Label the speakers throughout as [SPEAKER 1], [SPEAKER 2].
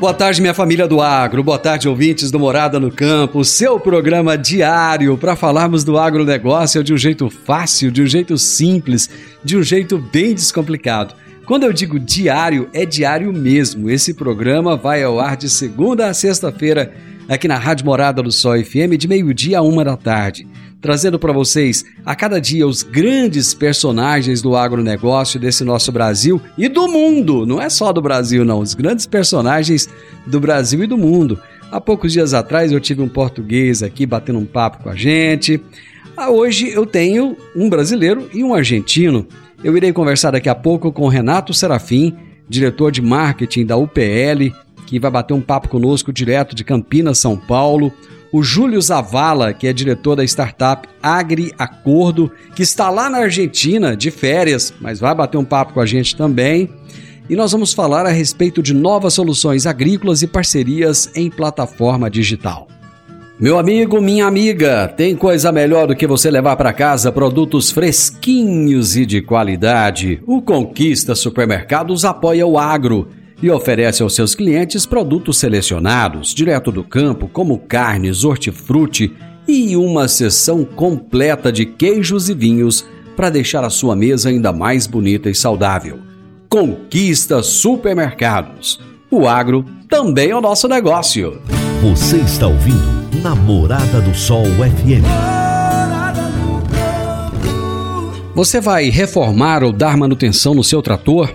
[SPEAKER 1] Boa tarde, minha família do agro. Boa tarde, ouvintes do Morada no Campo. Seu programa diário para falarmos do agronegócio de um jeito fácil, de um jeito simples, de um jeito bem descomplicado. Quando eu digo diário, é diário mesmo. Esse programa vai ao ar de segunda a sexta-feira aqui na Rádio Morada do Sol FM, de meio-dia a uma da tarde trazendo para vocês a cada dia os grandes personagens do agronegócio desse nosso Brasil e do mundo. Não é só do Brasil, não, os grandes personagens do Brasil e do mundo. Há poucos dias atrás eu tive um português aqui batendo um papo com a gente. Ah, hoje eu tenho um brasileiro e um argentino. Eu irei conversar daqui a pouco com Renato Serafim, diretor de marketing da UPL, que vai bater um papo conosco direto de Campinas, São Paulo o Júlio Zavala, que é diretor da startup Agri Acordo, que está lá na Argentina de férias, mas vai bater um papo com a gente também. E nós vamos falar a respeito de novas soluções agrícolas e parcerias em plataforma digital. Meu amigo, minha amiga, tem coisa melhor do que você levar para casa produtos fresquinhos e de qualidade. O Conquista Supermercados apoia o agro e oferece aos seus clientes produtos selecionados, direto do campo, como carnes, hortifruti e uma seção completa de queijos e vinhos para deixar a sua mesa ainda mais bonita e saudável. Conquista Supermercados. O agro também é o nosso negócio.
[SPEAKER 2] Você está ouvindo Namorada do Sol FM.
[SPEAKER 1] Você vai reformar ou dar manutenção no seu trator?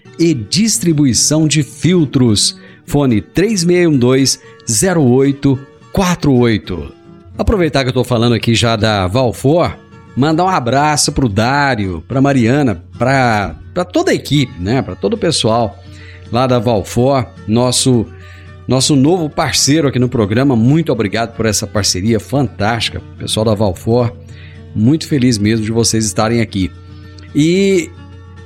[SPEAKER 1] e distribuição de filtros. Fone 3612-0848. Aproveitar que eu estou falando aqui já da Valfor, mandar um abraço para o Dário, para Mariana, para toda a equipe, né? para todo o pessoal lá da Valfor, nosso nosso novo parceiro aqui no programa. Muito obrigado por essa parceria fantástica, pessoal da Valfor. Muito feliz mesmo de vocês estarem aqui. E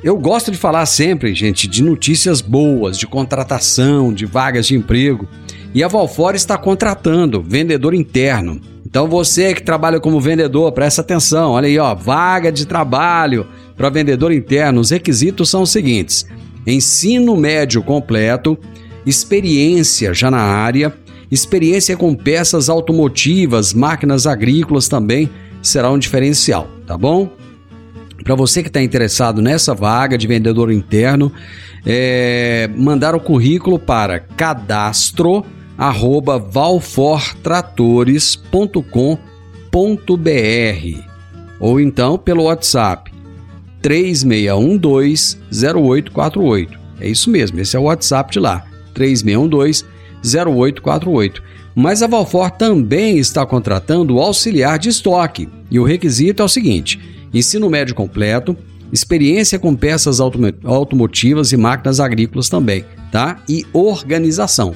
[SPEAKER 1] eu gosto de falar sempre, gente, de notícias boas, de contratação, de vagas de emprego. E a Valfor está contratando vendedor interno. Então você que trabalha como vendedor, presta atenção. Olha aí, ó, vaga de trabalho para vendedor interno. Os requisitos são os seguintes: ensino médio completo, experiência já na área, experiência com peças automotivas, máquinas agrícolas também será um diferencial, tá bom? Para você que está interessado nessa vaga de vendedor interno, é, mandar o currículo para cadastro arroba valfortratores.com.br ou então pelo WhatsApp 3612-0848. É isso mesmo, esse é o WhatsApp de lá, 3612-0848. Mas a Valfor também está contratando auxiliar de estoque e o requisito é o seguinte ensino médio completo, experiência com peças automo- automotivas e máquinas agrícolas também, tá? E organização.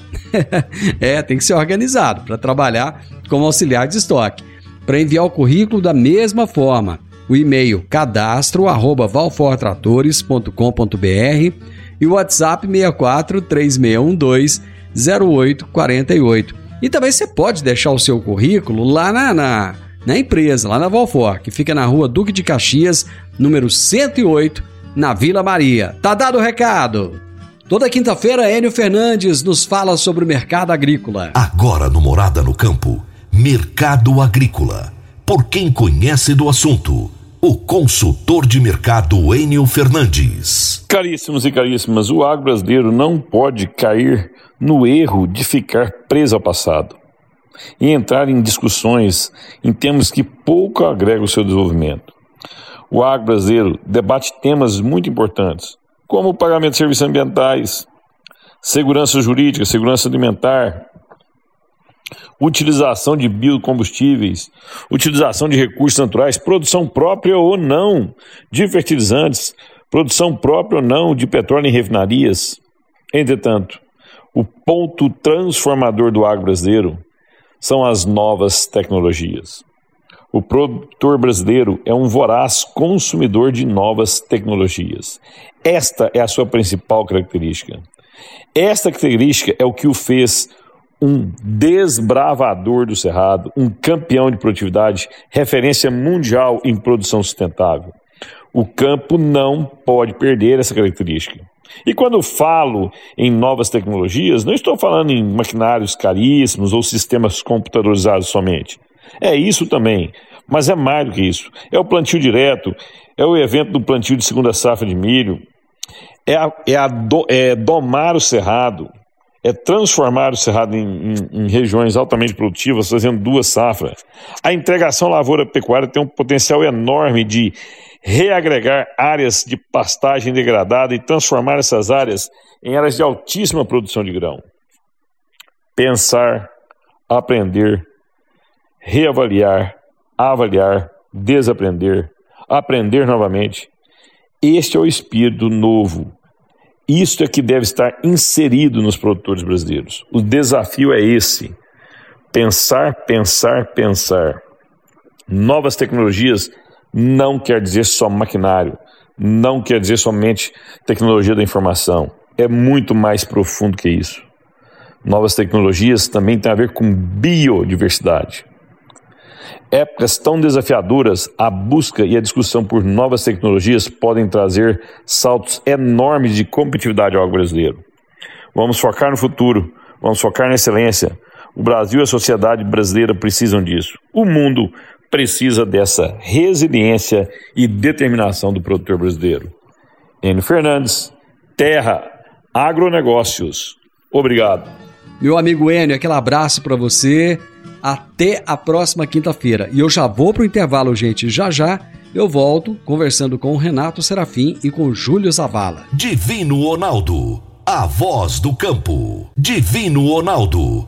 [SPEAKER 1] é, tem que ser organizado para trabalhar como auxiliar de estoque. Para enviar o currículo da mesma forma, o e-mail cadastro@valfortratores.com.br e o WhatsApp 64 3612 0848. E também você pode deixar o seu currículo lá na, na, na empresa, lá na Valfor, que fica na rua Duque de Caxias, número 108, na Vila Maria. Tá dado o recado? Toda quinta-feira, Enio Fernandes nos fala sobre o mercado agrícola.
[SPEAKER 2] Agora no Morada no Campo, Mercado Agrícola. Por quem conhece do assunto, o consultor de mercado Enio Fernandes.
[SPEAKER 3] Caríssimos e caríssimas, o agro brasileiro não pode cair no erro de ficar preso ao passado e entrar em discussões em temas que pouco agregam o seu desenvolvimento. O agro brasileiro debate temas muito importantes, como o pagamento de serviços ambientais, segurança jurídica, segurança alimentar, utilização de biocombustíveis, utilização de recursos naturais, produção própria ou não de fertilizantes, produção própria ou não de petróleo em refinarias. Entretanto, o ponto transformador do agro brasileiro são as novas tecnologias. O produtor brasileiro é um voraz consumidor de novas tecnologias. Esta é a sua principal característica. Esta característica é o que o fez um desbravador do cerrado, um campeão de produtividade, referência mundial em produção sustentável. O campo não pode perder essa característica. E quando falo em novas tecnologias, não estou falando em maquinários caríssimos ou sistemas computadorizados somente. É isso também, mas é mais do que isso. É o plantio direto, é o evento do plantio de segunda safra de milho, é, a, é, a do, é domar o cerrado, é transformar o cerrado em, em, em, regiões altamente produtivas, fazendo duas safras. A integração lavoura-pecuária tem um potencial enorme de reagregar áreas de pastagem degradada e transformar essas áreas em áreas de altíssima produção de grão. Pensar, aprender, reavaliar, avaliar, desaprender, aprender novamente. Este é o espírito novo. Isto é que deve estar inserido nos produtores brasileiros. O desafio é esse: pensar, pensar, pensar. Novas tecnologias não quer dizer só maquinário, não quer dizer somente tecnologia da informação. É muito mais profundo que isso. Novas tecnologias também têm a ver com biodiversidade. Épocas tão desafiadoras, a busca e a discussão por novas tecnologias podem trazer saltos enormes de competitividade ao brasileiro. Vamos focar no futuro, vamos focar na excelência. O Brasil e a sociedade brasileira precisam disso. O mundo precisa dessa resiliência e determinação do produtor brasileiro. Enio Fernandes, Terra, Agronegócios. Obrigado.
[SPEAKER 1] Meu amigo Enio, aquele abraço para você. Até a próxima quinta-feira. E eu já vou pro intervalo, gente. Já já eu volto conversando com o Renato Serafim e com o Júlio Zavala.
[SPEAKER 2] Divino Ronaldo, a voz do campo. Divino Ronaldo,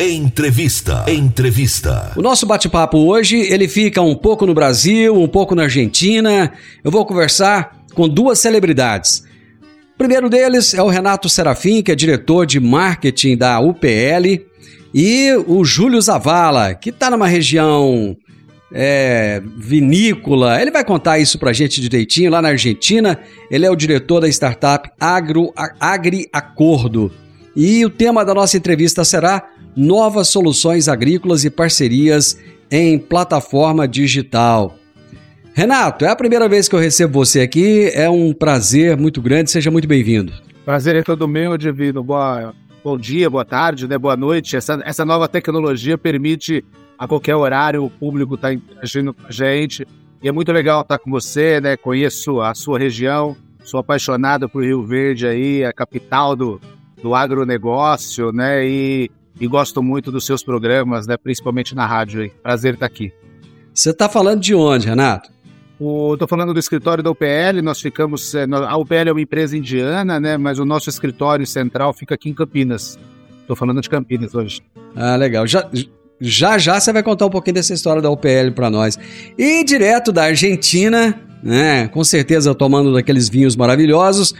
[SPEAKER 2] Entrevista. Entrevista.
[SPEAKER 1] O nosso bate-papo hoje, ele fica um pouco no Brasil, um pouco na Argentina. Eu vou conversar com duas celebridades. O primeiro deles é o Renato Serafim, que é diretor de marketing da UPL, e o Júlio Zavala, que está numa região é, vinícola. Ele vai contar isso pra gente direitinho lá na Argentina. Ele é o diretor da startup Agro, Agri Acordo. E o tema da nossa entrevista será novas soluções agrícolas e parcerias em plataforma digital. Renato, é a primeira vez que eu recebo você aqui, é um prazer muito grande, seja muito bem-vindo.
[SPEAKER 4] Prazer é todo meu, Divino. Boa, bom dia, boa tarde, né? boa noite. Essa, essa nova tecnologia permite a qualquer horário o público estar tá interagindo com a gente. E é muito legal estar com você, né? Conheço a sua região, sou apaixonado por Rio Verde aí, a capital do, do agronegócio, né? E, e gosto muito dos seus programas, né? Principalmente na rádio aí. Prazer estar aqui.
[SPEAKER 1] Você está falando de onde, Renato?
[SPEAKER 4] Estou falando do escritório da UPL, nós ficamos. Eh, a UPL é uma empresa indiana, né? Mas o nosso escritório central fica aqui em Campinas. Estou falando de Campinas hoje.
[SPEAKER 1] Ah, legal. Já, já já você vai contar um pouquinho dessa história da UPL para nós. E direto da Argentina, né? Com certeza tomando daqueles vinhos maravilhosos.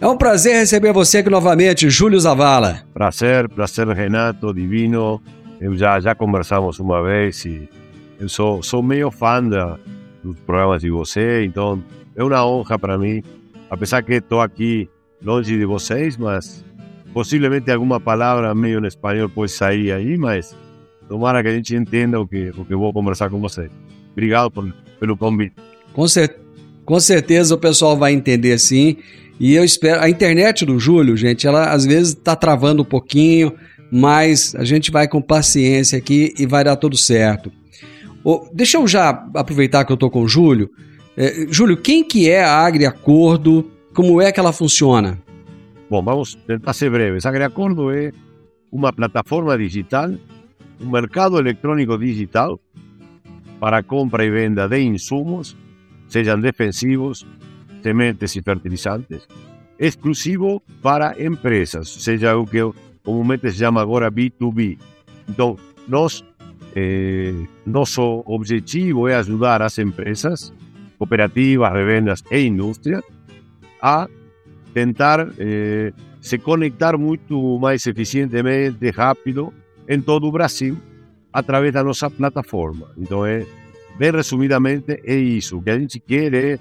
[SPEAKER 1] É um prazer receber você aqui novamente, Júlio Zavala.
[SPEAKER 5] Prazer, prazer, Renato, divino. Eu já, já conversamos uma vez e eu sou, sou meio fã da, dos programas de você, então é uma honra para mim, apesar que estou aqui longe de vocês, mas possivelmente alguma palavra meio em espanhol pode sair aí, mas tomara que a gente entenda o que, o que vou conversar com vocês. Obrigado por, pelo convite.
[SPEAKER 1] Com, cer com certeza o pessoal vai entender sim. E eu espero. A internet do Júlio, gente, ela às vezes está travando um pouquinho, mas a gente vai com paciência aqui e vai dar tudo certo. Oh, deixa eu já aproveitar que eu estou com o Júlio. É, Júlio, quem que é a AgriAcordo? Como é que ela funciona?
[SPEAKER 5] Bom, vamos tentar ser breves. A AgriAcordo é uma plataforma digital, um mercado eletrônico digital para compra e venda de insumos, sejam defensivos, sementes e fertilizantes, exclusivo para empresas, seja o que comumente se chama agora B2B. Então, nós eh, nosso objetivo é ajudar as empresas, cooperativas, revendas e indústria a tentar eh, se conectar muito mais eficientemente, rápido, em todo o Brasil, através da nossa plataforma. Então, é, bem resumidamente, é isso. O que a gente quer é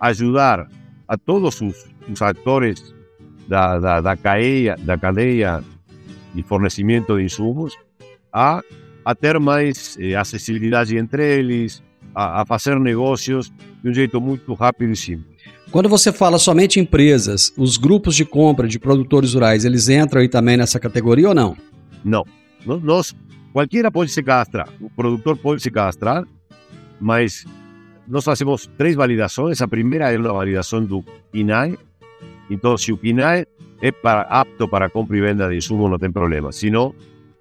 [SPEAKER 5] ajudar a todos os, os atores da, da, da, cadeia, da cadeia de fornecimento de insumos a a ter mais eh, acessibilidade entre eles, a, a fazer negócios de um jeito muito rápido e simples.
[SPEAKER 1] Quando você fala somente empresas, os grupos de compra de produtores rurais, eles entram aí também nessa categoria ou não?
[SPEAKER 5] Não. Nós, qualquer pode se cadastrar. O produtor pode se cadastrar, mas nós fazemos três validações. A primeira é a validação do INAE. Então, se o INAE é para, apto para compra e venda de insumo, não tem problema. Se não,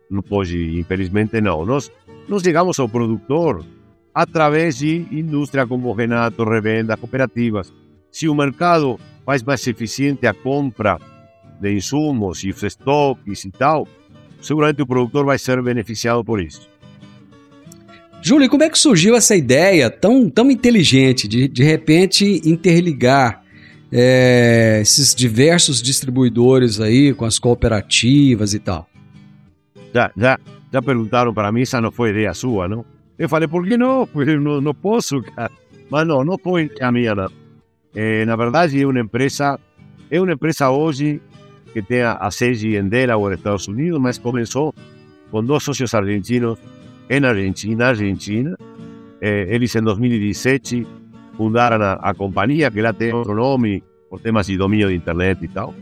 [SPEAKER 5] não pode, infelizmente não. Nós, nós chegamos ao produtor através de indústria como Renato, revenda, cooperativas. Se o mercado faz mais eficiente a compra de insumos e os estoques e tal, seguramente o produtor vai ser beneficiado por isso.
[SPEAKER 1] Júlio, como é que surgiu essa ideia tão, tão inteligente de, de repente, interligar é, esses diversos distribuidores aí com as cooperativas e tal?
[SPEAKER 5] já, já, já perguntaram para mim, essa não foi ideia sua, não? Eu falei, por que não? Porque não, não posso, cara. Mas não, não foi a minha. É, na verdade, é uma empresa, é uma empresa hoje que tem a, a sede em Delaware, Estados Unidos, mas começou com dois sócios argentinos em Argentina, Argentina. É, eles, em 2017, fundaram a, a companhia, que lá tem outro nome, por temas de domínio de internet e tal.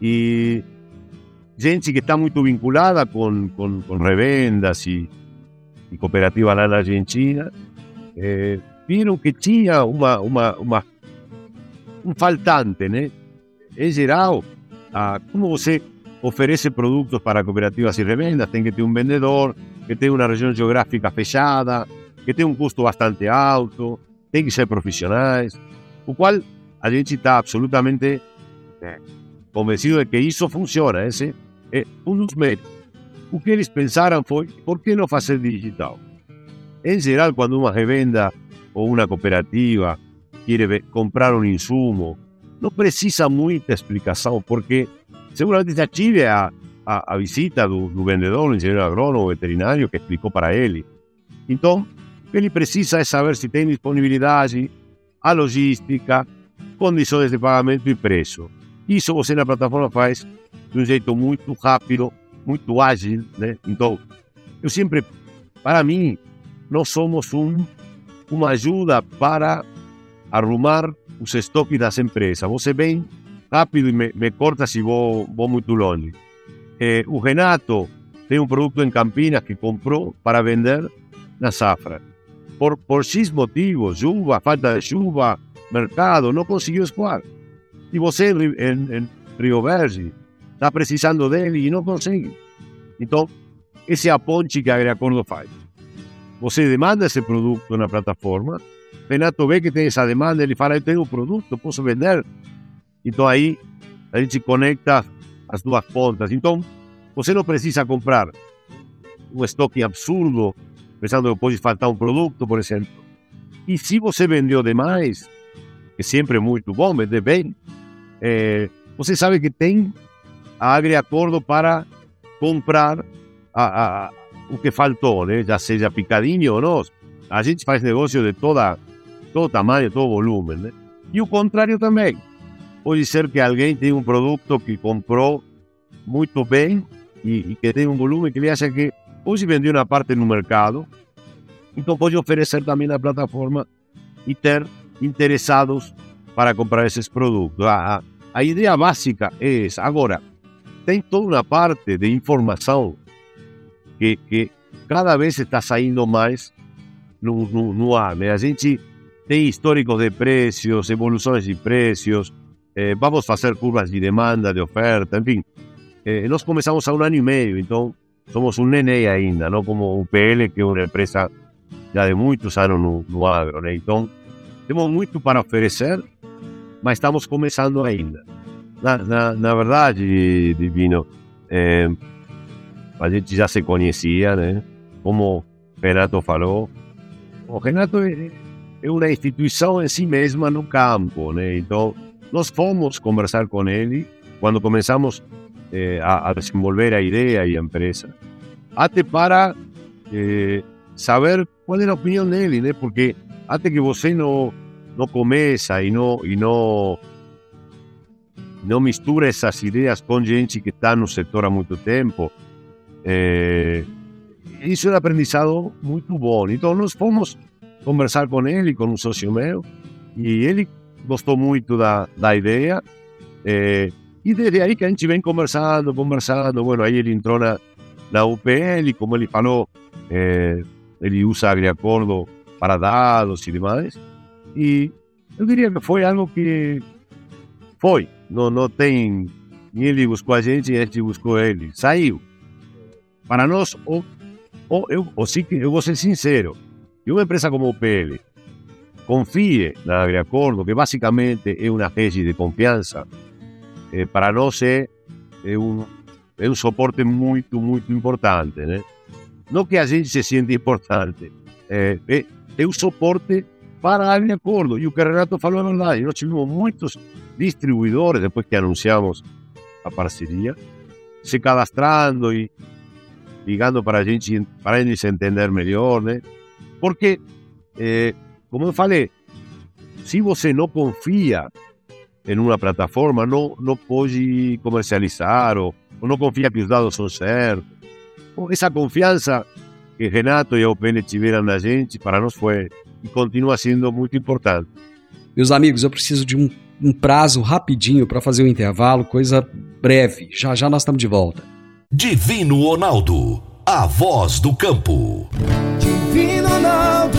[SPEAKER 5] E gente que está muito vinculada com, com, com revendas e, e cooperativas lá na Argentina, eh, viram que tinha uma, uma, uma, um faltante, né? Em geral, a, como você oferece produtos para cooperativas e revendas, tem que ter um vendedor, que tem uma região geográfica fechada, que tem um custo bastante alto, tem que ser profissionais, o qual a gente está absolutamente eh, convencido de que isso funciona, esse é um dos méritos. O que eles pensaram foi, por que não fazer digital? Em geral, quando uma revenda ou uma cooperativa quer comprar um insumo, não precisa muita explicação, porque seguramente já tive a, a, a visita do, do vendedor, o engenheiro agrônomo, veterinário, que explicou para ele. Então, O que precisa é saber se tem disponibilidade, a logística, condições de pagamento e preço. Isso você na plataforma faz de um jeito muito rápido, muito ágil, né? Então, eu para mim, nós somos um, uma ajuda para arrumar os estoques das empresas. Você vem rápido e me, me corta se vou, vou muito longe. Eh, o Renato tem um produto em Campinas que comprou para vender na safra. Por, por X motivos, chuva, falta de chuva, mercado, não conseguiu escoar. E você em, em, em Rio Verde está precisando dele e não consegue. Então, esse é a ponte que a Agriacordo faz. Você demanda esse produto na plataforma, Renato vê que tem essa demanda, ele fala, eu tenho o produto, posso vender. Então aí a gente conecta as duas pontas. Então, você não precisa comprar um estoque absurdo, pensando que pode faltar um produto, por exemplo. E se você vendeu demais, que sempre é muito bom vender bem, é, você sabe que tem a Agriacordo para comprar a, a, o que faltou, né? já seja picadinho ou não. A gente faz negócio de toda, todo tamanho, todo volume. Né? E o contrário também. Pode ser que alguém tenha um produto que comprou muito bem e, e que tem um volume que ele acha que hoje vendeu uma parte no mercado, então pode oferecer também na plataforma e ter interessados para comprar esses produtos. A, a, a ideia básica é essa. Agora, tem toda uma parte de informação que, que cada vez está saindo mais no, no, no ar. Né? A gente tem históricos de preços, evoluções de preços, eh, vamos fazer curvas de demanda, de oferta, enfim. Eh, nós começamos há um ano e meio, então somos um neném ainda, não como o PL, que é uma empresa já de muitos anos no, no agro. Então, temos muito para oferecer, mas estamos começando ainda. Na, na, na verdade, Divino, eh, a gente já se conhecia, né? Como o Renato falou, o Renato é, é uma instituição em si mesma no campo, né? Então, nós fomos conversar com ele quando começamos eh, a, a, desenvolver a ideia e a empresa, até para eh, saber qual era a opinião dele, né? Porque até que você não não começa e não e não não mistura essas ideias com gente que está no setor há muito tempo, eh, isso é um aprendizado muito bom. Então nós fomos conversar com ele, com um sócio meu, e ele gostou muito da, da ideia. Eh, e desde aí que a gente vem conversando, conversando. Bueno, aí ele entrou na, na UPL, como ele falou, eh, ele usa agriacordo para dados e demais. E eu diria que foi algo que foi. Não, não tem. Ele buscou a gente, a gente buscou ele. Saiu. Para nós, ou, ou, eu, ou sim, eu vou ser sincero, que uma empresa como o PL confie na Agriacordo, que basicamente é uma rede de confiança, eh, para nós é, é, um, é um suporte muito, muito importante. Né? Não que a gente se sinta importante, é, é, é um suporte para a Agriacordo. E o que o Renato falou é verdade. Nós tivemos muitos distribuidores, depois que anunciamos a parceria, se cadastrando e ligando para a gente, para se entender melhor? Porque, eh, como eu falei, se você não confia em uma plataforma, não, não pode comercializar ou, ou não confia que os dados são certos. Essa confiança que Renato e a OPN tiveram na gente, para nós foi e continua sendo muito importante.
[SPEAKER 1] Meus amigos, eu preciso de um, um prazo rapidinho para fazer o um intervalo, coisa breve. Já já nós estamos de volta.
[SPEAKER 2] Divino Ronaldo, a voz do campo.
[SPEAKER 6] Divino Ronaldo,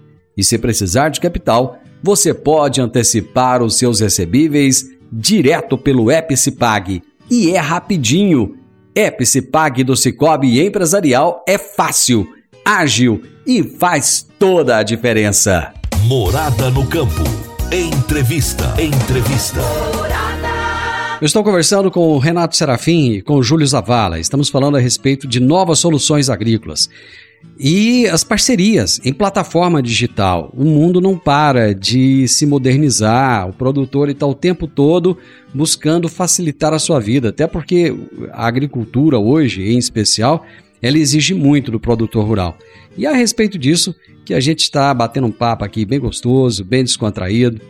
[SPEAKER 1] E se precisar de capital, você pode antecipar os seus recebíveis direto pelo Epicipag. E é rapidinho. Epicipag do Cicobi Empresarial é fácil ágil e faz toda a diferença.
[SPEAKER 2] Morada no campo. Entrevista. Entrevista.
[SPEAKER 1] Eu estou conversando com o Renato Serafim e com o Júlio Zavala. Estamos falando a respeito de novas soluções agrícolas. E as parcerias em plataforma digital. O mundo não para de se modernizar, o produtor está o tempo todo buscando facilitar a sua vida, até porque a agricultura hoje, em especial, ela exige muito do produtor rural. E a respeito disso que a gente está batendo um papo aqui bem gostoso, bem descontraído.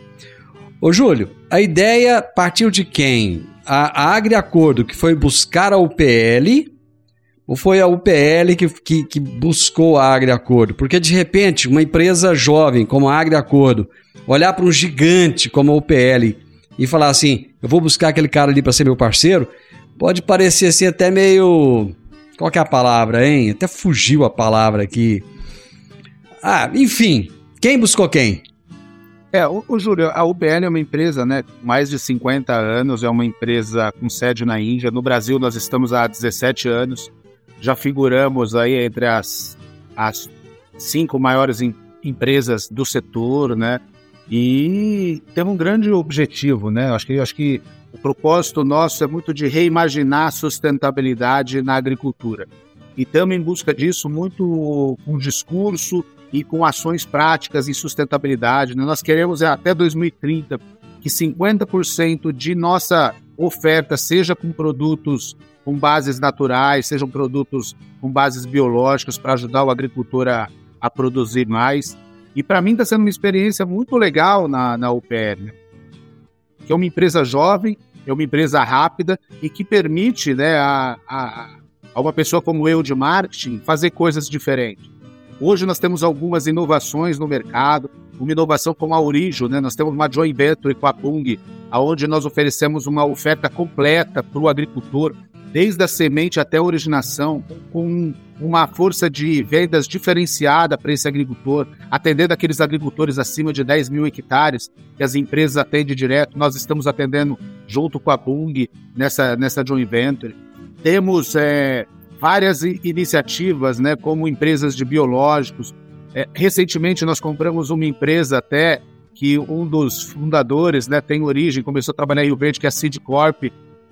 [SPEAKER 1] Ô Júlio, a ideia partiu de quem? A, a Agriacordo que foi buscar a UPL ou foi a UPL que, que, que buscou a Agriacordo? Porque de repente uma empresa jovem como a Agriacordo olhar para um gigante como a UPL e falar assim, eu vou buscar aquele cara ali para ser meu parceiro, pode parecer assim até meio... Qual que é a palavra, hein? Até fugiu a palavra aqui. Ah, enfim, quem buscou quem?
[SPEAKER 4] É, o, o Júlio, a UBL é uma empresa, né, mais de 50 anos, é uma empresa com sede na Índia. No Brasil, nós estamos há 17 anos. Já figuramos aí entre as, as cinco maiores em, empresas do setor, né? E temos um grande objetivo, né? Acho que, acho que o propósito nosso é muito de reimaginar a sustentabilidade na agricultura. E estamos em busca disso muito com discurso e com ações práticas em sustentabilidade. Né? Nós queremos é, até 2030 que 50% de nossa oferta seja com produtos com bases naturais, sejam produtos com bases biológicas para ajudar o agricultor a, a produzir mais. E para mim está sendo uma experiência muito legal na, na UPR, né? que é uma empresa jovem, é uma empresa rápida e que permite né, a, a, a uma pessoa como eu de marketing fazer coisas diferentes. Hoje nós temos algumas inovações no mercado, uma inovação como a Orijo, né? Nós temos uma joint venture com a Pung, aonde nós oferecemos uma oferta completa para o agricultor, desde a semente até a originação, com uma força de vendas diferenciada para esse agricultor, atendendo aqueles agricultores acima de 10 mil hectares que as empresas atendem direto. Nós estamos atendendo junto com a Pung nessa, nessa joint venture. Temos é, várias iniciativas, né, como empresas de biológicos. É, recentemente nós compramos uma empresa até que um dos fundadores né, tem origem, começou a trabalhar em Rio Verde, que é a Seed Corp.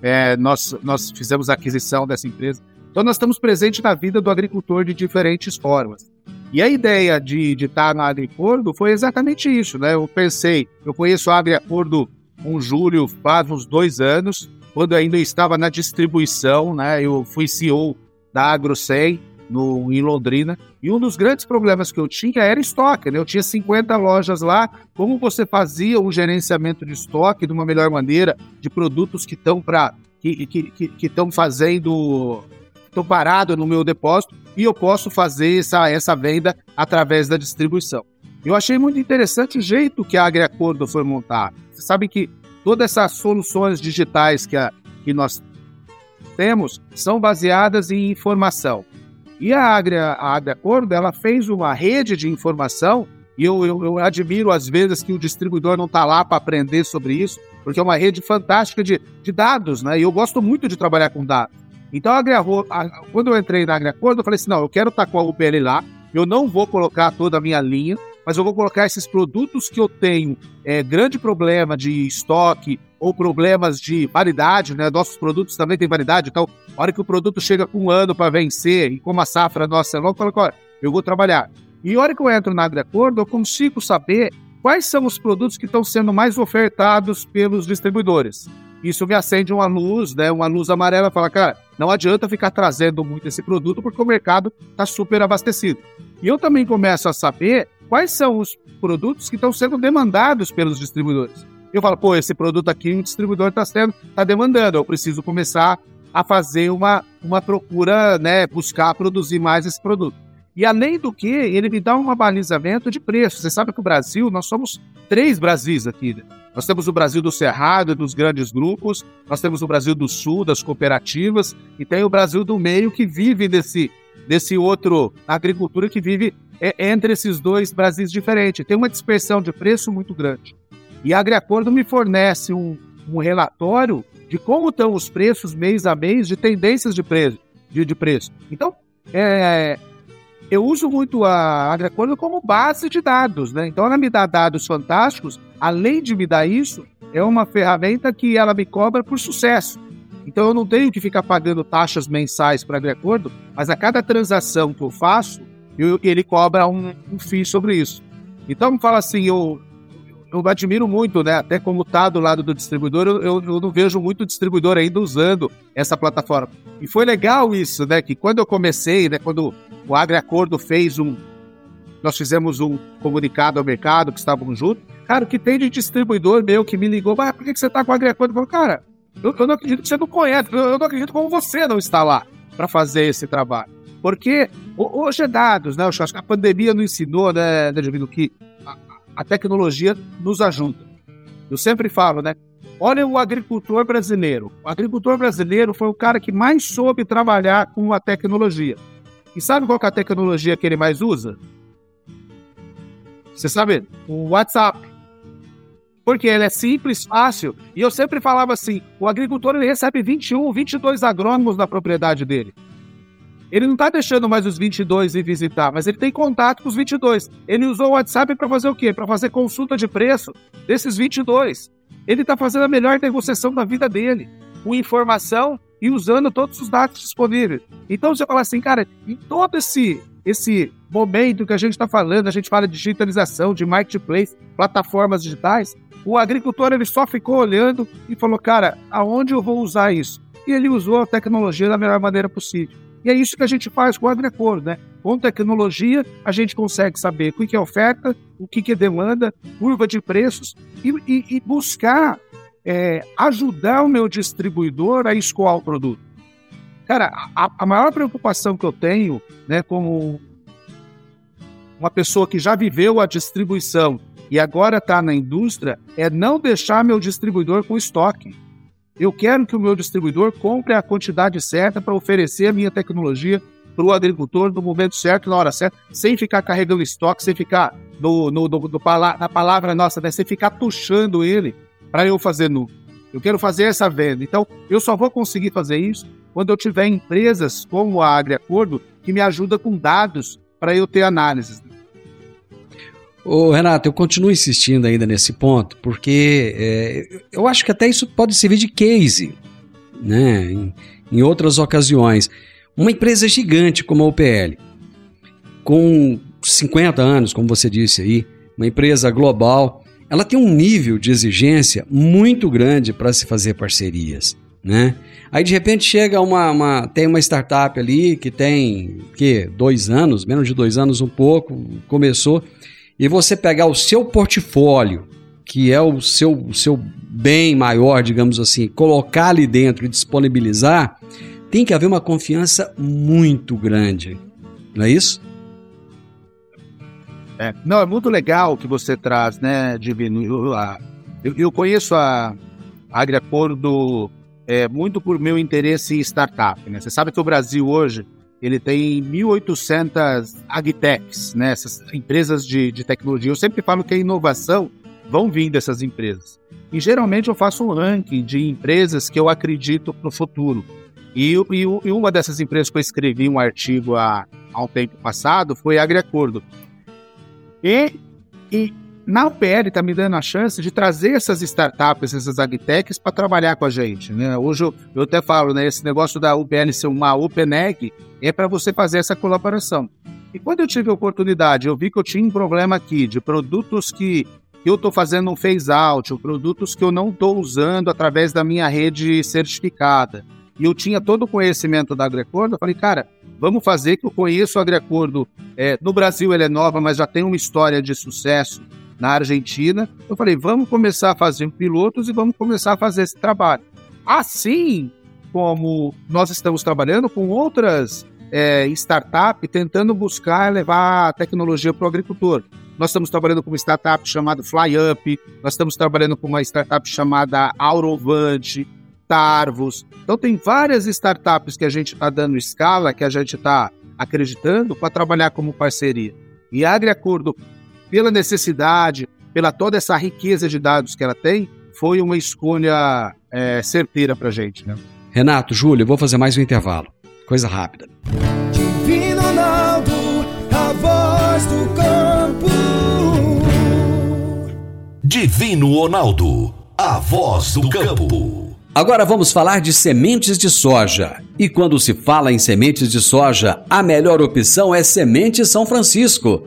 [SPEAKER 4] É, nós, nós fizemos a aquisição dessa empresa. Então nós estamos presentes na vida do agricultor de diferentes formas. E a ideia de, de estar na Agricordo foi exatamente isso, né? Eu pensei, eu conheço a Agricordo com Júlio faz uns dois anos, quando ainda estava na distribuição, né? Eu fui CEO da AgroSem no, em Londrina. E um dos grandes problemas que eu tinha era estoque. Né? Eu tinha 50 lojas lá. Como você fazia um gerenciamento de estoque de uma melhor maneira de produtos que estão para que estão que, que, que fazendo estão parados no meu depósito e eu posso fazer essa, essa venda através da distribuição. Eu achei muito interessante o jeito que a Agriacordo foi montada. Você sabe que todas essas soluções digitais que, a, que nós temos são baseadas em informação. E a Agria, a Agriacordo, ela fez uma rede de informação e eu, eu, eu admiro às vezes que o distribuidor não está lá para aprender sobre isso, porque é uma rede fantástica de, de dados, né? E eu gosto muito de trabalhar com dados. Então, a a, quando eu entrei na Agriacordo, eu falei assim, não, eu quero estar com a UPL lá, eu não vou colocar toda a minha linha, mas eu vou colocar esses produtos que eu tenho é, grande problema de estoque ou problemas de validade, né? Nossos produtos também têm validade, então, a hora que o produto chega com um ano para vencer, e como a safra nossa é longa, eu falo, olha, eu vou trabalhar. E a hora que eu entro na Agriacordo, eu consigo saber quais são os produtos que estão sendo mais ofertados pelos distribuidores. Isso me acende uma luz, né? Uma luz amarela, fala, cara, não adianta ficar trazendo muito esse produto porque o mercado está super abastecido. E eu também começo a saber quais são os produtos que estão sendo demandados pelos distribuidores. Eu falo, pô, esse produto aqui o distribuidor está sendo, tá demandando, eu preciso começar a fazer uma, uma procura, né, buscar produzir mais esse produto. E além do que, ele me dá um abalizamento de preço. Você sabe que o Brasil, nós somos três Brasis aqui. Né? Nós temos o Brasil do Cerrado, dos grandes grupos, nós temos o Brasil do Sul, das cooperativas, e tem o Brasil do Meio que vive desse, desse outro agricultura que vive é, entre esses dois Brasis diferentes. Tem uma dispersão de preço muito grande. E a Agriacordo me fornece um, um relatório de como estão os preços mês a mês, de tendências de preço. De, de preço. Então, é, eu uso muito a AgriAcordo como base de dados, né? Então ela me dá dados fantásticos, além de me dar isso, é uma ferramenta que ela me cobra por sucesso. Então eu não tenho que ficar pagando taxas mensais para AgriAcordo, mas a cada transação que eu faço, eu, ele cobra um, um FII sobre isso. Então fala assim, eu, eu admiro muito, né? Até como tá do lado do distribuidor, eu, eu, não vejo muito distribuidor ainda usando essa plataforma. E foi legal isso, né? Que quando eu comecei, né? Quando o AgriAcordo fez um. Nós fizemos um comunicado ao mercado que estavam juntos. Cara, o que tem de distribuidor meu que me ligou, mas por que, que você tá com o AgriAcordo? Eu cara, eu, eu, não acredito que você não conhece, eu, não acredito como você não está lá para fazer esse trabalho. Porque hoje é dados, né? Eu acho que a pandemia não ensinou, né, né Divino, que a tecnologia nos ajuda. Eu sempre falo, né? Olha o agricultor brasileiro. O agricultor brasileiro foi o cara que mais soube trabalhar com a tecnologia. E sabe qual é a tecnologia que ele mais usa? Você sabe? O WhatsApp. Porque ele é simples, fácil. E eu sempre falava assim: o agricultor ele recebe 21, 22 agrônomos na propriedade dele. Ele não está deixando mais os 22 ir visitar, mas ele tem contato com os 22. Ele usou o WhatsApp para fazer o quê? Para fazer consulta de preço desses 22. Ele está fazendo a melhor negociação da vida dele, com informação e usando todos os dados disponíveis. Então você fala assim, cara, em todo esse esse momento que a gente está falando, a gente fala de digitalização, de marketplace, plataformas digitais, o agricultor ele só ficou olhando e falou, cara, aonde eu vou usar isso? E ele usou a tecnologia da melhor maneira possível. E é isso que a gente faz com o AgriAcordo, né? Com tecnologia, a gente consegue saber o que é oferta, o que é demanda, curva de preços e, e, e buscar é, ajudar o meu distribuidor a escoar o produto. Cara, a, a maior preocupação que eu tenho, né, como uma pessoa que já viveu a distribuição e agora está na indústria, é não deixar meu distribuidor com estoque. Eu quero que o meu distribuidor compre a quantidade certa para oferecer a minha tecnologia para o agricultor no momento certo, na hora certa, sem ficar carregando estoque, sem ficar no, no, no, no na palavra nossa, né? sem ficar puxando ele para eu fazer no. Eu quero fazer essa venda. Então, eu só vou conseguir fazer isso quando eu tiver empresas como a AgriAcordo que me ajuda com dados para eu ter análises.
[SPEAKER 1] Ô, Renato, eu continuo insistindo ainda nesse ponto, porque é, eu acho que até isso pode servir de case, né? Em, em outras ocasiões. Uma empresa gigante como a UPL, com 50 anos, como você disse aí, uma empresa global, ela tem um nível de exigência muito grande para se fazer parcerias, né? Aí de repente chega uma, uma, tem uma startup ali que tem que dois anos, menos de dois anos um pouco, começou e você pegar o seu portfólio, que é o seu, o seu bem maior, digamos assim, colocar ali dentro e disponibilizar, tem que haver uma confiança muito grande. Não é isso?
[SPEAKER 4] É, não, é muito legal que você traz, né, Divino? Eu, eu, eu conheço a AgriAcordo é, muito por meu interesse em startup. Né? Você sabe que o Brasil hoje ele tem 1.800 agtechs, né, essas empresas de, de tecnologia. Eu sempre falo que a inovação vão vir dessas empresas. E geralmente eu faço um ranking de empresas que eu acredito no futuro. E, e, e, uma dessas empresas que eu escrevi um artigo há, há um tempo passado foi a Agriacordo. E, e na UPL está me dando a chance de trazer essas startups, essas agtechs, para trabalhar com a gente. Né? Hoje eu, até falo, né, esse negócio da UPL ser uma OpenEg é para você fazer essa colaboração. E quando eu tive a oportunidade, eu vi que eu tinha um problema aqui de produtos que eu estou fazendo um phase-out, produtos que eu não estou usando através da minha rede certificada. E eu tinha todo o conhecimento da Agriacordo, eu falei, cara, vamos fazer que eu conheço a Agriacordo. É, no Brasil ele é nova, mas já tem uma história de sucesso na Argentina. Eu falei, vamos começar a fazer pilotos e vamos começar a fazer esse trabalho. Assim como nós estamos trabalhando com outras é, startups tentando buscar levar a tecnologia para o agricultor. Nós estamos trabalhando com uma startup chamada FlyUp, nós estamos trabalhando com uma startup chamada Aurovante, Tarvos. Então tem várias startups que a gente está dando escala, que a gente está acreditando para trabalhar como parceria. E a AgriAcordo pela necessidade, pela toda essa riqueza de dados que ela tem, foi uma escolha é, certeira para a gente. Né?
[SPEAKER 1] Renato, Júlio, eu vou fazer mais um intervalo. Coisa rápida.
[SPEAKER 6] Divino Ronaldo, voz do campo.
[SPEAKER 2] Divino Ronaldo, a voz do campo.
[SPEAKER 1] Agora vamos falar de sementes de soja. E quando se fala em sementes de soja, a melhor opção é Semente São Francisco.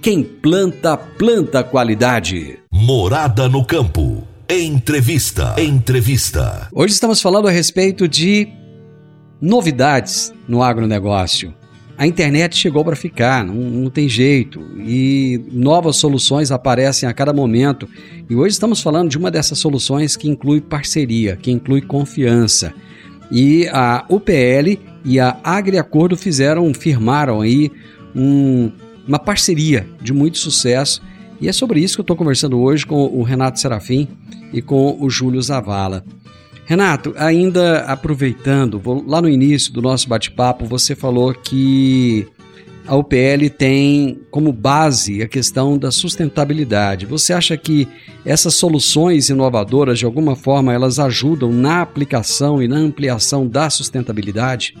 [SPEAKER 1] quem planta, planta qualidade.
[SPEAKER 2] Morada no campo. Entrevista. Entrevista.
[SPEAKER 1] Hoje estamos falando a respeito de novidades no agronegócio. A internet chegou para ficar, não, não, tem jeito. E novas soluções aparecem a cada momento. E hoje estamos falando de uma dessas soluções que inclui parceria, que inclui confiança. E a UPL e a Agriacordo fizeram, firmaram aí um, uma parceria de muito sucesso. E é sobre isso que eu estou conversando hoje com o Renato Serafim e com o Júlio Zavala. Renato, ainda aproveitando, lá no início do nosso bate-papo, você falou que a UPL tem como base a questão da sustentabilidade. Você acha que essas soluções inovadoras, de alguma forma, elas ajudam na aplicação e na ampliação da sustentabilidade?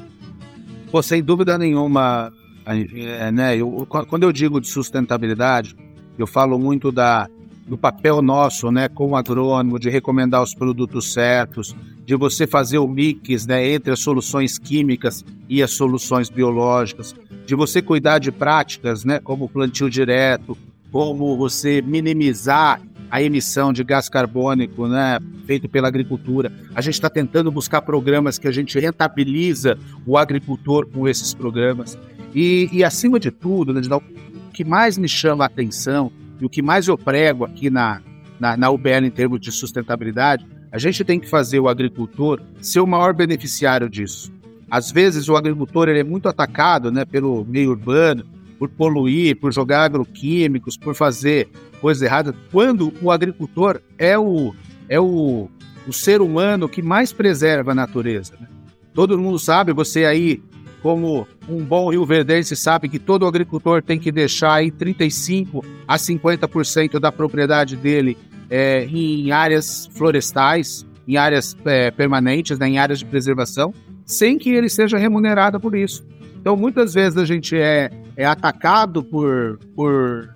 [SPEAKER 4] Pô, sem dúvida nenhuma, é, né? Eu, quando eu digo de sustentabilidade, eu falo muito da do papel nosso, né, como agrônomo, de recomendar os produtos certos, de você fazer o mix, né, entre as soluções químicas e as soluções biológicas, de você cuidar de práticas, né, como plantio direto, como você minimizar a emissão de gás carbônico, né, feito pela agricultura. A gente está tentando buscar programas que a gente rentabiliza o agricultor com esses programas. E, e acima de tudo, né, o que mais me chama a atenção e o que mais eu prego aqui na, na, na UBL em termos de sustentabilidade, a gente tem que fazer o agricultor ser o maior beneficiário disso. Às vezes o agricultor ele é muito atacado né, pelo meio urbano, por poluir, por jogar agroquímicos, por fazer coisa errada, quando o agricultor é o, é o, o ser humano que mais preserva a natureza. Né? Todo mundo sabe, você aí como um bom rio verdense sabe que todo agricultor tem que deixar aí 35 a 50% da propriedade dele é, em áreas florestais, em áreas é, permanentes, né, em áreas de preservação, sem que ele seja remunerado por isso. Então, muitas vezes a gente é, é atacado por, por,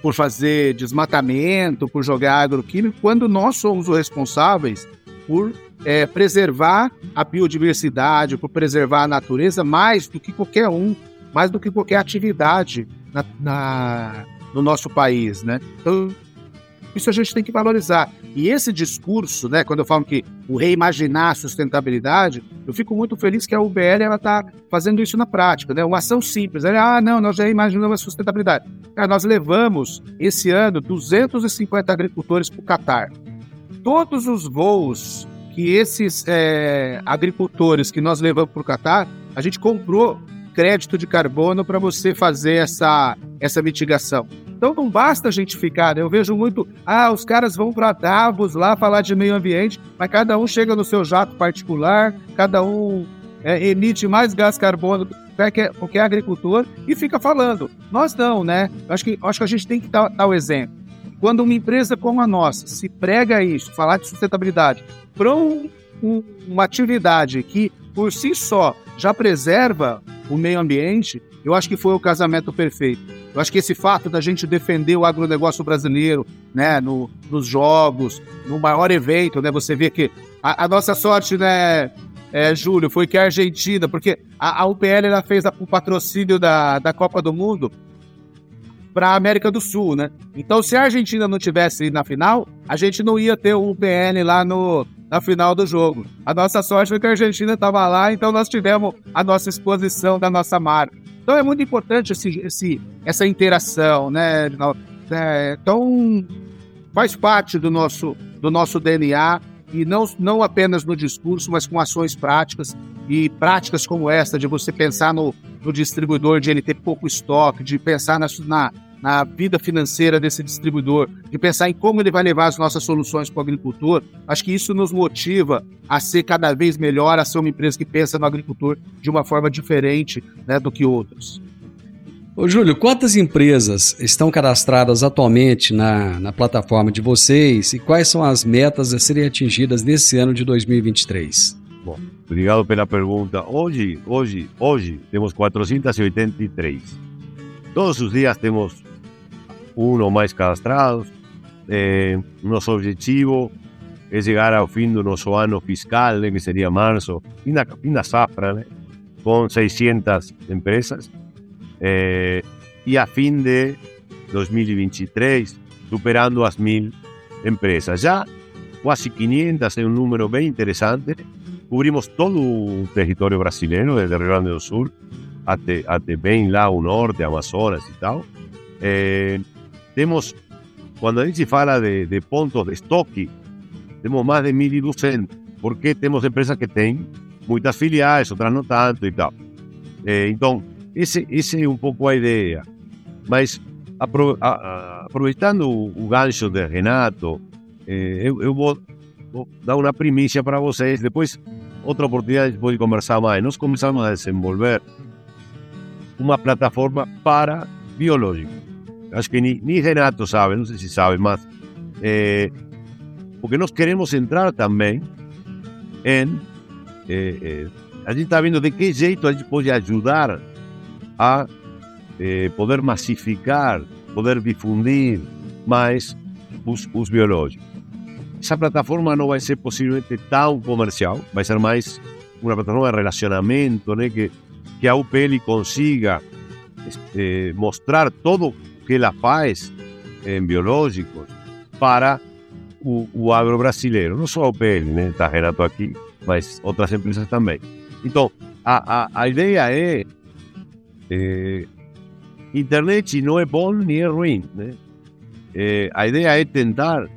[SPEAKER 4] por fazer desmatamento, por jogar agroquímico, quando nós somos os responsáveis por é, preservar a biodiversidade, por preservar a natureza mais do que qualquer um, mais do que qualquer atividade na, na, no nosso país, né? Então, isso a gente tem que valorizar. E esse discurso, né, quando eu falo que o reimaginar a sustentabilidade, eu fico muito feliz que a UBL ela está fazendo isso na prática, né? Uma ação simples. ah, não, nós já imaginamos a sustentabilidade. Cara, nós levamos esse ano 250 agricultores para o Catar. Todos os voos que esses é, agricultores que nós levamos para o Catar, a gente comprou crédito de carbono para você fazer essa, essa mitigação. Então não basta a gente ficar, né? eu vejo muito, ah, os caras vão para Davos lá falar de meio ambiente, mas cada um chega no seu jato particular, cada um é, emite mais gás carbono do que qualquer agricultor e fica falando. Nós não, né? Acho que, acho que a gente tem que dar, dar o exemplo. Quando uma empresa como a nossa se prega isso, falar de sustentabilidade, para um, uma atividade que por si só já preserva o meio ambiente, eu acho que foi o casamento perfeito. Eu acho que esse fato da gente defender o agronegócio brasileiro, né, no, nos jogos, no maior evento, né, você vê que a, a nossa sorte, né, é, Júlio, foi que a Argentina, porque a, a UPL ela fez a, o patrocínio da, da Copa do Mundo para a América do Sul, né? Então, se a Argentina não tivesse na final, a gente não ia ter o UPL lá no, na final do jogo. A nossa sorte foi que a Argentina estava lá, então nós tivemos a nossa exposição da nossa marca. Então é muito importante esse, esse, essa interação, né? É, então faz parte do nosso, do nosso DNA e não, não apenas no discurso, mas com ações práticas e práticas como essa de você pensar no, no distribuidor, de ter pouco estoque, de pensar na, na na vida financeira desse distribuidor, de pensar em como ele vai levar as nossas soluções para o agricultor, acho que isso nos motiva a ser cada vez melhor, a ser uma empresa que pensa no agricultor de uma forma diferente né, do que outros.
[SPEAKER 1] Ô, Júlio, quantas empresas estão cadastradas atualmente na, na plataforma de vocês e quais são as metas a serem atingidas nesse ano de 2023?
[SPEAKER 5] Bom, obrigado pela pergunta. Hoje, hoje, hoje temos 483. Todos os dias temos um ou mais cadastrados. Eh, nosso objetivo é chegar ao fim do nosso ano fiscal, né, que seria março, safra, né, com 600 empresas. Eh, e a fim de 2023, superando as mil empresas. Já quase 500 é um número bem interessante. Cobrimos todo o território brasileiro, desde Rio Grande do Sul até, até bem lá o norte, Amazonas e tal. Eh, temos, quando a gente fala de, de pontos de estoque, temos mais de 1.200, porque temos empresas que têm muitas filiais, outras não tanto e tal. Eh, então, esse, esse é um pouco a ideia. Mas, apro, aproveitando o, gancho de Renato, eh, eu, eu vou, dar uma primícia para vocês. Depois, outra oportunidade, pode conversar mais. Nós começamos a desenvolver uma plataforma para biológico. Acho que ni, ni Renato sabe, não sei se sabe, mas eh, porque nós queremos entrar também em eh, eh, a gente está vendo de que jeito a gente pode ajudar a poder massificar, poder difundir mais os, os biológicos. Essa plataforma não vai ser possivelmente tão comercial, vai ser mais uma plataforma de relacionamento, né, que que a UPL consiga eh, mostrar todo que ela faz em biológicos para o, o agro brasileiro. Não só a UPL, né? Está Renato aqui, mas outras empresas também. Então, a, a, a ideia é, é, internet não é bom nem é ruim, né? É, a ideia é tentar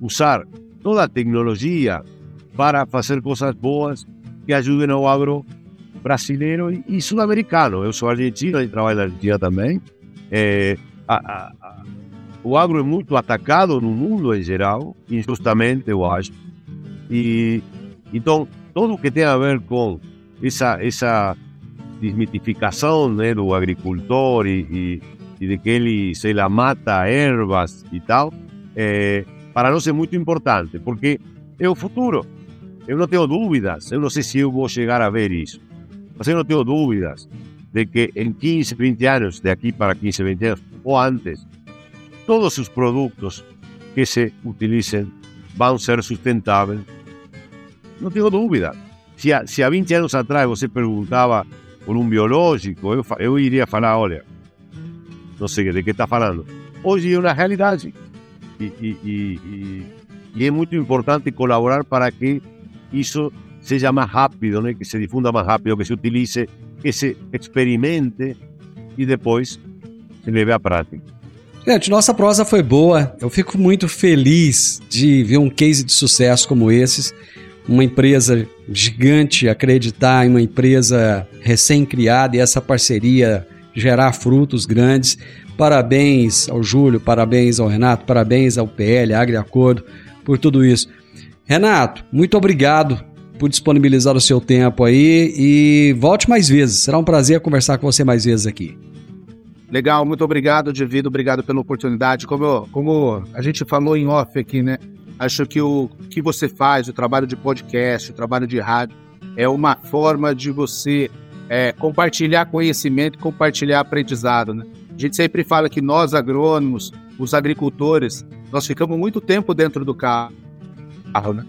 [SPEAKER 5] usar toda a tecnologia para fazer coisas boas que ajudem ao agro brasileiro e, e sul-americano. Eu sou argentino e trabalho na Argentina também. É, a, a, o agro é muito atacado no mundo em geral, injustamente, eu acho. E então, tudo que tem a ver com essa, essa desmitificação né, do agricultor e, e, e, de que ele, sei lá, mata ervas e tal, é, para nós é muito importante, porque é o futuro. Eu não tenho dúvidas, eu não sei se eu vou chegar a ver isso. Mas eu não tenho dúvidas de que em 15, 20 anos, de para 15, 20 anos, ou antes, todos os produtos que se utilizem vão ser sustentáveis. Não tenho dúvida. Se há, se há 20 anos atrás você perguntava por um biológico, eu, eu iria falar, olha, não sei de que está falando. Hoje é uma realidade. E, e, e, e, é muito importante colaborar para que isso seja mais rápido, né? que se difunda mais rápido, que se utilize, que se experimente e depois se leve à prática.
[SPEAKER 1] Gente, nossa prosa foi boa. Eu fico muito feliz de ver um case de sucesso como esses. Uma empresa gigante acreditar em uma empresa recém-criada e essa parceria gerar frutos grandes. Parabéns ao Júlio, parabéns ao Renato, parabéns ao PL, Agriacordo, por tudo isso. Renato, muito obrigado por disponibilizar o seu tempo aí e volte mais vezes. Será um prazer conversar com você mais vezes aqui.
[SPEAKER 4] Legal, muito obrigado, Divido, obrigado pela oportunidade. Como, como a gente falou em off aqui, né? Acho que o que você faz, o trabalho de podcast, o trabalho de rádio, é uma forma de você é, compartilhar conhecimento, compartilhar aprendizado, né? A gente sempre fala que nós, agrônomos, os agricultores, nós ficamos muito tempo dentro do carro, né?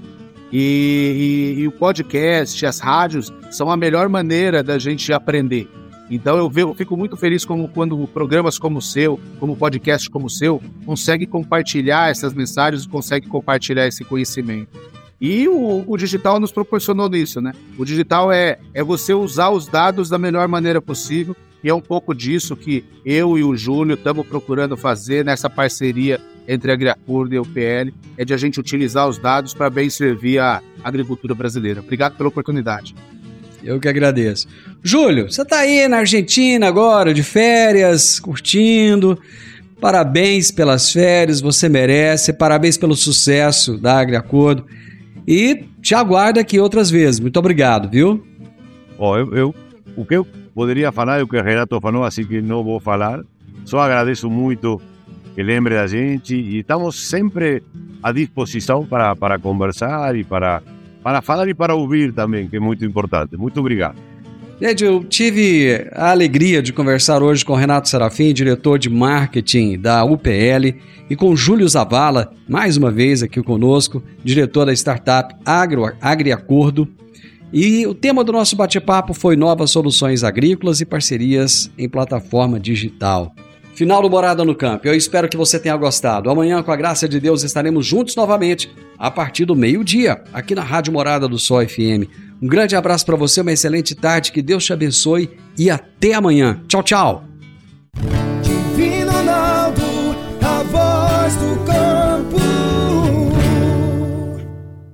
[SPEAKER 4] E, e, e, o podcast, as rádios, são a melhor maneira da gente aprender. Então eu, fico muito feliz como, quando programas como o seu, como podcast como o seu, consegue compartilhar essas mensagens, consegue compartilhar esse conhecimento. E o, o, digital nos proporcionou isso, né? O digital é, é você usar os dados da melhor maneira possível, e é um pouco disso que eu e o Júlio estamos procurando fazer nessa parceria entre a Agriacurda e o PL, é de a gente utilizar os dados para bem servir a agricultura brasileira. Obrigado pela oportunidade.
[SPEAKER 1] Eu que agradeço. Júlio, você está aí na Argentina agora, de férias, curtindo. Parabéns pelas férias, você merece. Parabéns pelo sucesso da Agriacordo. E te aguardo aqui outras vezes. Muito obrigado, viu?
[SPEAKER 5] Oh, eu, eu, o que eu poderia falar é o que o Renato falou, assim que não vou falar. Só agradeço muito que lembre da gente e estamos sempre à disposição para, para conversar e para, para falar e para ouvir também, que é muito importante. Muito obrigado.
[SPEAKER 1] Gente, eu tive a alegria de conversar hoje com Renato Serafim, diretor de marketing da UPL, e com Júlio Zavala, mais uma vez aqui conosco, diretor da startup Agro, AgriAcordo. E o tema do nosso bate-papo foi novas soluções agrícolas e parcerias em plataforma digital. Final do Morada no Campo. Eu espero que você tenha gostado. Amanhã, com a graça de Deus, estaremos juntos novamente a partir do meio-dia, aqui na Rádio Morada do Sol FM. Um grande abraço para você, uma excelente tarde, que Deus te abençoe e até amanhã. Tchau, tchau.